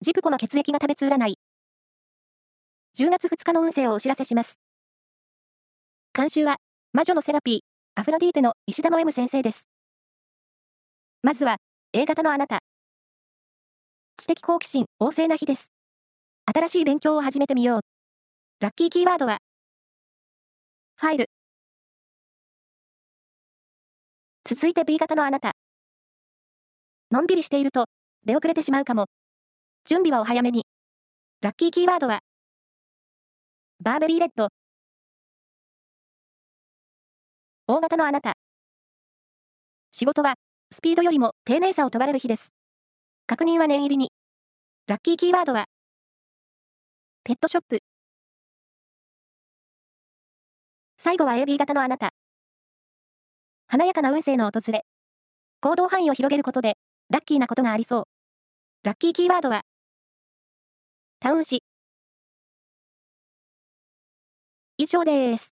ジプコの血液が食べつ占い。10月2日の運勢をお知らせします。監修は、魔女のセラピー、アフロディーテの石田の M 先生です。まずは、A 型のあなた。知的好奇心旺盛な日です。新しい勉強を始めてみよう。ラッキーキーワードは、ファイル。続いて B 型のあなた。のんびりしていると、出遅れてしまうかも。準備はお早めに。ラッキーキーワードは、バーベリーレッド。大型のあなた。仕事は、スピードよりも丁寧さを問われる日です。確認は念入りに。ラッキーキーワードは、ペットショップ。最後は AB 型のあなた。華やかな運勢の訪れ。行動範囲を広げることで、ラッキーなことがありそう。ラッキーキーワードは、タウン市。以上です。